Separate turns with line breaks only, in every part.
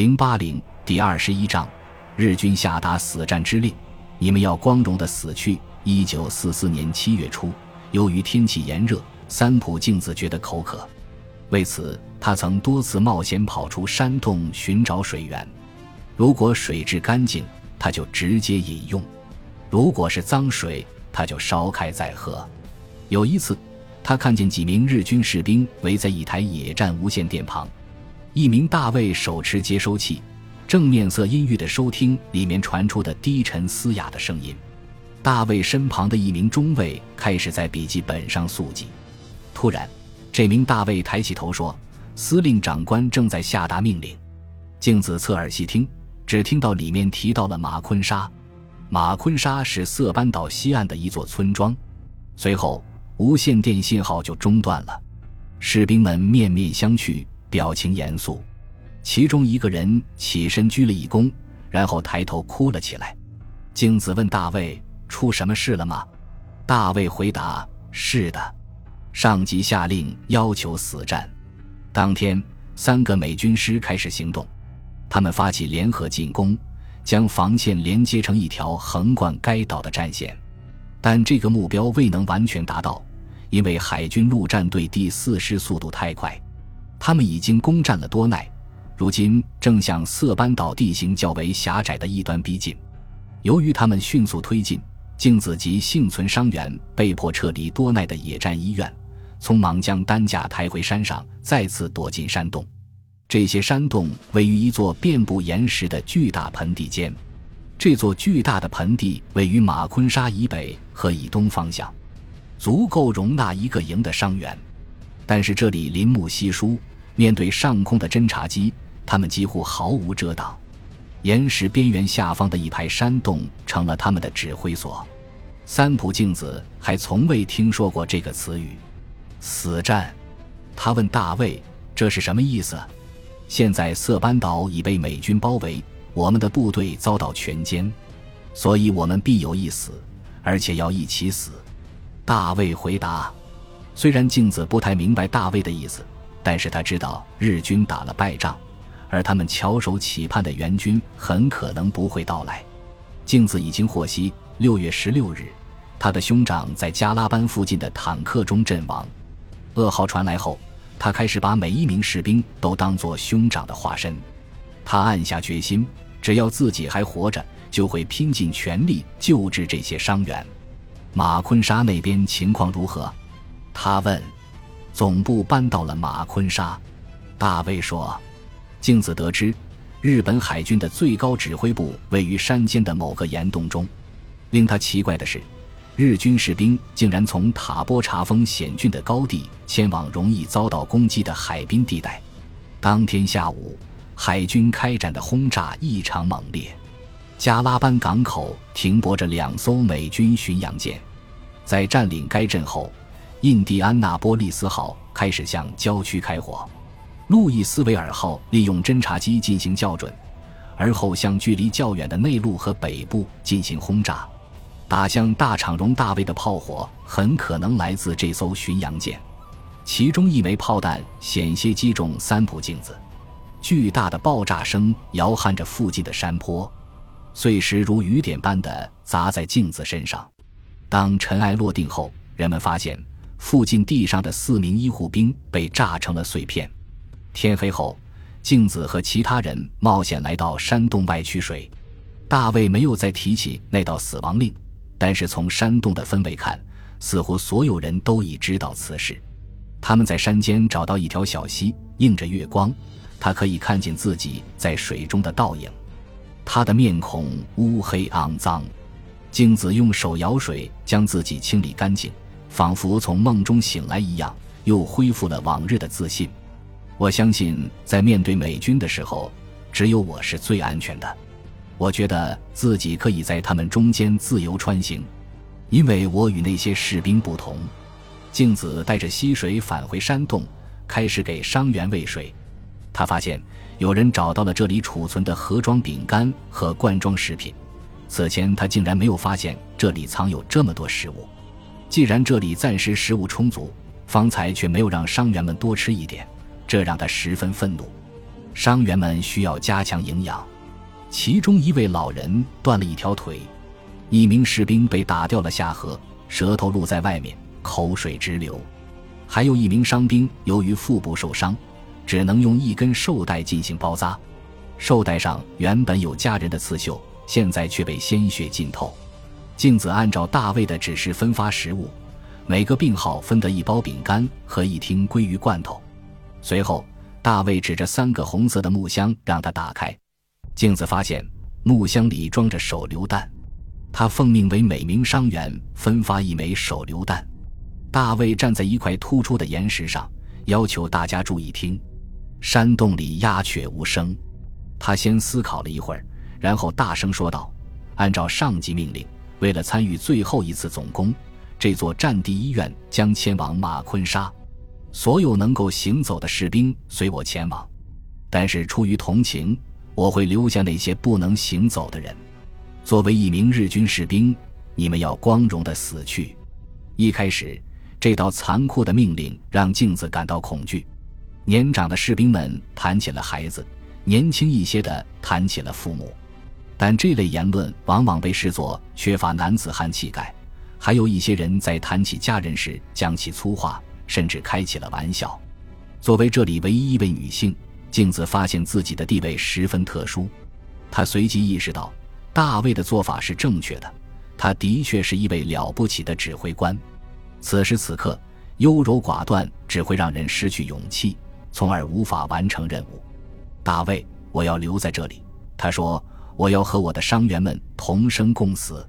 零八零第二十一章，日军下达死战之令，你们要光荣的死去。一九四四年七月初，由于天气炎热，三浦镜子觉得口渴，为此他曾多次冒险跑出山洞寻找水源。如果水质干净，他就直接饮用；如果是脏水，他就烧开再喝。有一次，他看见几名日军士兵围在一台野战无线电旁，一名大卫手持接收器，正面色阴郁地收听里面传出的低沉嘶哑的声音。大卫身旁的一名中尉开始在笔记本上速记。突然，这名大卫抬起头说：“司令长官正在下达命令。”镜子侧耳细听，只听到里面提到了马昆沙。马昆沙是色班岛西岸的一座村庄。随后，无线电信号就中断了。士兵们面面相觑，表情严肃。其中一个人起身鞠了一躬，然后抬头哭了起来。镜子问大卫。出什么事了吗？大卫回答：“是的，上级下令要求死战。”当天，三个美军师开始行动，他们发起联合进攻，将防线连接成一条横贯该岛的战线。但这个目标未能完全达到，因为海军陆战队第四师速度太快，他们已经攻占了多奈，如今正向色班岛地形较为狭窄的一端逼近。由于他们迅速推进。镜子及幸存伤员被迫撤离多奈的野战医院，匆忙将担架抬回山上，再次躲进山洞。这些山洞位于一座遍布岩石的巨大盆地间。这座巨大的盆地位于马昆沙以北和以东方向，足够容纳一个营的伤员。但是这里林木稀疏，面对上空的侦察机，他们几乎毫无遮挡。岩石边缘下方的一排山洞成了他们的指挥所。三浦镜子还从未听说过这个词语“死战”。他问大卫：“这是什么意思？”现在色班岛已被美军包围，我们的部队遭到全歼，所以我们必有一死，而且要一起死。大卫回答。虽然镜子不太明白大卫的意思，但是他知道日军打了败仗。而他们翘首企盼的援军很可能不会到来。镜子已经获悉，六月十六日，他的兄长在加拉班附近的坦克中阵亡。噩耗传来后，他开始把每一名士兵都当作兄长的化身。他暗下决心，只要自己还活着，就会拼尽全力救治这些伤员。马昆沙那边情况如何？他问。总部搬到了马昆沙。大卫说。镜子得知，日本海军的最高指挥部位于山间的某个岩洞中。令他奇怪的是，日军士兵竟然从塔波查峰险峻的高地迁往容易遭到攻击的海滨地带。当天下午，海军开展的轰炸异常猛烈。加拉班港口停泊着两艘美军巡洋舰。在占领该镇后，印第安纳波利斯号开始向郊区开火。路易斯维尔号利用侦察机进行校准，而后向距离较远的内陆和北部进行轰炸。打向大场容大卫的炮火很可能来自这艘巡洋舰，其中一枚炮弹险些击中三浦镜子。巨大的爆炸声摇撼着附近的山坡，碎石如雨点般的砸在镜子身上。当尘埃落定后，人们发现附近地上的四名医护兵被炸成了碎片。天黑后，镜子和其他人冒险来到山洞外取水。大卫没有再提起那道死亡令，但是从山洞的氛围看，似乎所有人都已知道此事。他们在山间找到一条小溪，映着月光，他可以看见自己在水中的倒影。他的面孔乌黑肮脏，镜子用手舀水将自己清理干净，仿佛从梦中醒来一样，又恢复了往日的自信。我相信，在面对美军的时候，只有我是最安全的。我觉得自己可以在他们中间自由穿行，因为我与那些士兵不同。镜子带着溪水返回山洞，开始给伤员喂水。他发现有人找到了这里储存的盒装饼干和罐装食品。此前他竟然没有发现这里藏有这么多食物。既然这里暂时食物充足，方才却没有让伤员们多吃一点。这让他十分愤怒。伤员们需要加强营养。其中一位老人断了一条腿，一名士兵被打掉了下颌，舌头露在外面，口水直流。还有一名伤兵由于腹部受伤，只能用一根绶带进行包扎。绶带上原本有家人的刺绣，现在却被鲜血浸透。镜子按照大卫的指示分发食物，每个病号分得一包饼干和一听鲑鱼罐头。随后，大卫指着三个红色的木箱让他打开。镜子发现木箱里装着手榴弹，他奉命为每名伤员分发一枚手榴弹。大卫站在一块突出的岩石上，要求大家注意听。山洞里鸦雀无声。他先思考了一会儿，然后大声说道：“按照上级命令，为了参与最后一次总攻，这座战地医院将迁往马昆沙。所有能够行走的士兵随我前往，但是出于同情。”我会留下那些不能行走的人。作为一名日军士兵，你们要光荣的死去。一开始，这道残酷的命令让镜子感到恐惧。年长的士兵们谈起了孩子，年轻一些的谈起了父母，但这类言论往往被视作缺乏男子汉气概。还有一些人在谈起家人时讲起粗话，甚至开起了玩笑。作为这里唯一一位女性。镜子发现自己的地位十分特殊，她随即意识到大卫的做法是正确的。他的确是一位了不起的指挥官。此时此刻，优柔寡断只会让人失去勇气，从而无法完成任务。大卫，我要留在这里。他说：“我要和我的伤员们同生共死。”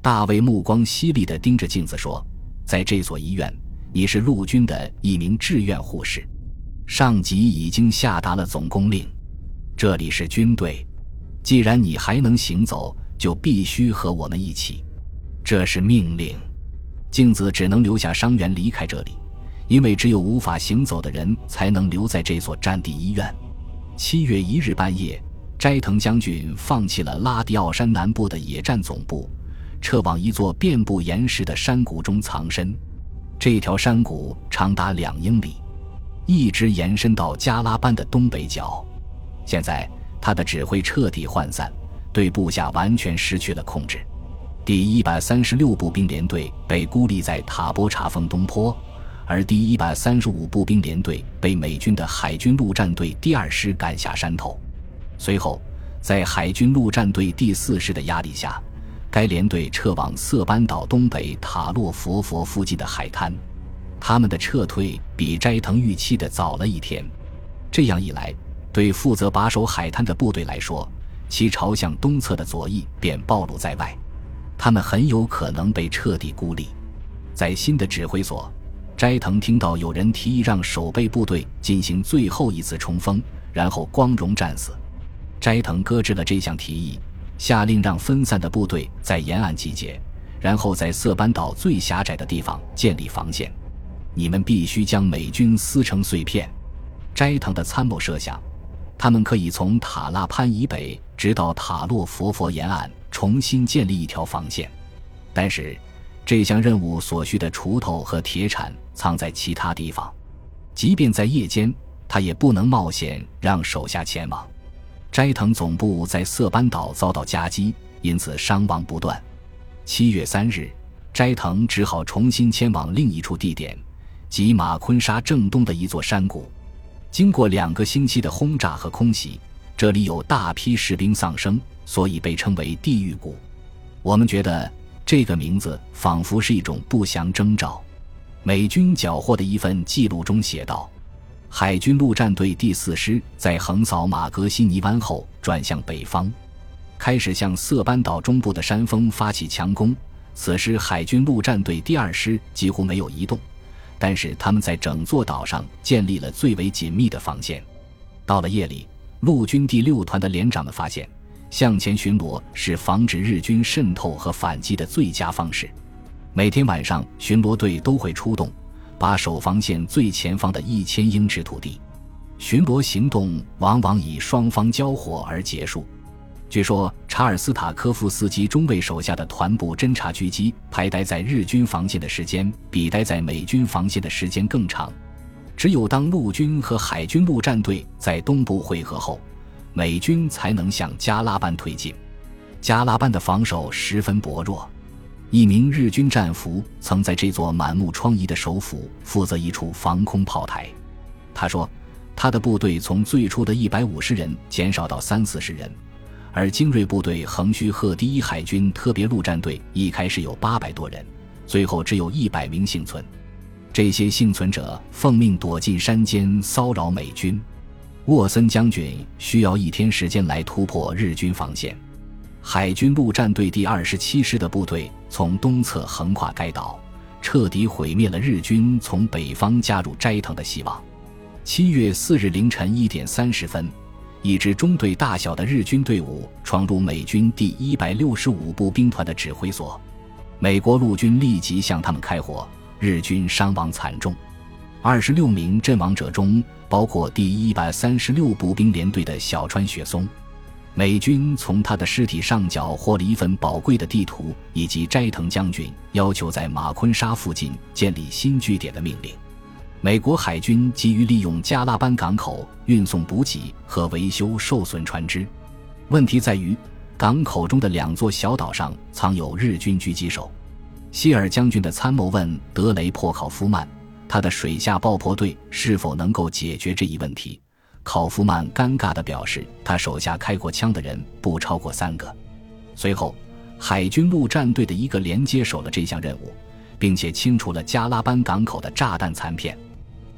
大卫目光犀利地盯着镜子说：“在这所医院，你是陆军的一名志愿护士。”上级已经下达了总攻令，这里是军队。既然你还能行走，就必须和我们一起。这是命令。镜子只能留下伤员离开这里，因为只有无法行走的人才能留在这所战地医院。七月一日半夜，斋藤将军放弃了拉迪奥山南部的野战总部，撤往一座遍布岩石的山谷中藏身。这条山谷长达两英里。一直延伸到加拉班的东北角，现在他的指挥彻底涣散，对部下完全失去了控制。第一百三十六步兵联队被孤立在塔波查峰东坡，而第一百三十五步兵联队被美军的海军陆战队第二师赶下山头。随后，在海军陆战队第四师的压力下，该连队撤往色班岛东北塔洛佛佛附近的海滩。他们的撤退比斋藤预期的早了一天，这样一来，对负责把守海滩的部队来说，其朝向东侧的左翼便暴露在外，他们很有可能被彻底孤立。在新的指挥所，斋藤听到有人提议让守备部队进行最后一次冲锋，然后光荣战死。斋藤搁置了这项提议，下令让分散的部队在沿岸集结，然后在色班岛最狭窄的地方建立防线。你们必须将美军撕成碎片。斋藤的参谋设想，他们可以从塔拉潘以北直到塔洛佛佛沿岸重新建立一条防线。但是，这项任务所需的锄头和铁铲藏在其他地方，即便在夜间，他也不能冒险让手下前往。斋藤总部在色班岛遭到夹击，因此伤亡不断。七月三日，斋藤只好重新迁往另一处地点。即马昆沙正东的一座山谷，经过两个星期的轰炸和空袭，这里有大批士兵丧生，所以被称为“地狱谷”。我们觉得这个名字仿佛是一种不祥征兆。美军缴获的一份记录中写道：“海军陆战队第四师在横扫马格西尼湾后，转向北方，开始向色班岛中部的山峰发起强攻。此时，海军陆战队第二师几乎没有移动。”但是他们在整座岛上建立了最为紧密的防线。到了夜里，陆军第六团的连长们发现，向前巡逻是防止日军渗透和反击的最佳方式。每天晚上，巡逻队都会出动，把守防线最前方的一千英尺土地。巡逻行动往往以双方交火而结束。据说，查尔斯塔科夫斯基中尉手下的团部侦察狙击排待在日军防线的时间，比待在美军防线的时间更长。只有当陆军和海军陆战队在东部会合后，美军才能向加拉班推进。加拉班的防守十分薄弱。一名日军战俘曾在这座满目疮痍的首府负责一处防空炮台。他说，他的部队从最初的一百五十人减少到三四十人，而精锐部队横须贺第一海军特别陆战队一开始有八百多人，最后只有一百名幸存。这些幸存者奉命躲进山间骚扰美军。沃森将军需要一天时间来突破日军防线。海军陆战队第二十七师的部队从东侧横跨该岛，彻底毁灭了日军从北方加入斋藤的希望。七月四日凌晨一点三十分，一支中队大小的日军队伍闯入美军第一百六十五步兵团的指挥所，美国陆军立即向他们开火，日军伤亡惨重。二十六名阵亡者中包括第一百三十六步兵连队的小川雪松。美军从他的尸体上缴获了一份宝贵的地图，以及斋藤将军要求在马昆沙附近建立新据点的命令。美国海军急于利用加拉班港口运送补给和维修受损船只。问题在于，港口中的两座小岛上藏有日军狙击手。希尔将军的参谋问德雷珀考夫曼，他的水下爆破队是否能够解决这一问题。考夫曼尴尬地表示，他手下开过枪的人不超过三个。随后，海军陆战队的一个连接手了这项任务，并且清除了加拉班港口的炸弹残片。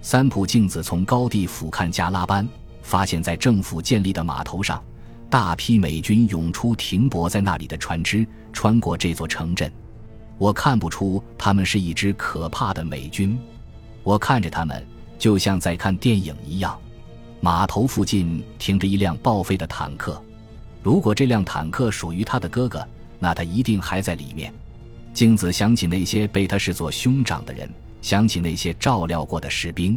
三浦镜子从高地俯瞰加拉班，发现在政府建立的码头上，大批美军涌出停泊在那里的船只，穿过这座城镇。我看不出他们是一支可怕的美军，我看着他们就像在看电影一样。码头附近停着一辆报废的坦克，如果这辆坦克属于他的哥哥，那他一定还在里面。镜子想起那些被他视作兄长的人，想起那些照料过的士兵，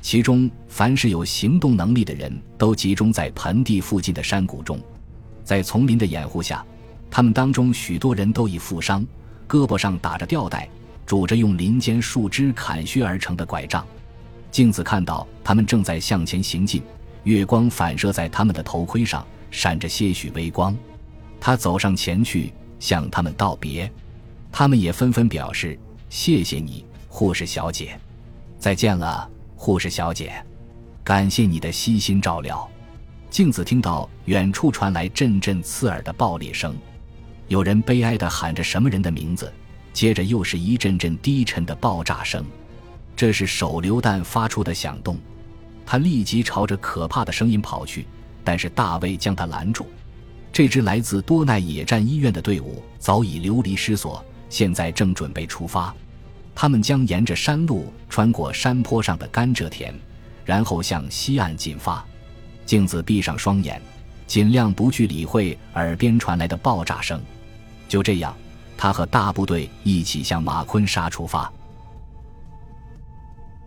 其中凡是有行动能力的人都集中在盆地附近的山谷中，在丛林的掩护下，他们当中许多人都已负伤，胳膊上打着吊带，拄着用林间树枝砍削而成的拐杖。镜子看到他们正在向前行进，月光反射在他们的头盔上，闪着些许微光。他走上前去向他们道别，他们也纷纷表示谢谢你，护士小姐。再见了，护士小姐。感谢你的悉心照料。镜子听到远处传来阵阵刺耳的爆裂声，有人悲哀地喊着什么人的名字，接着又是一阵阵低沉的爆炸声。这是手榴弹发出的响动，他立即朝着可怕的声音跑去，但是大卫将他拦住。这支来自多奈野战医院的队伍早已流离失所，现在正准备出发。他们将沿着山路穿过山坡上的甘蔗田，然后向西岸进发。镜子闭上双眼，尽量不去理会耳边传来的爆炸声。就这样，他和大部队一起向马昆沙出发。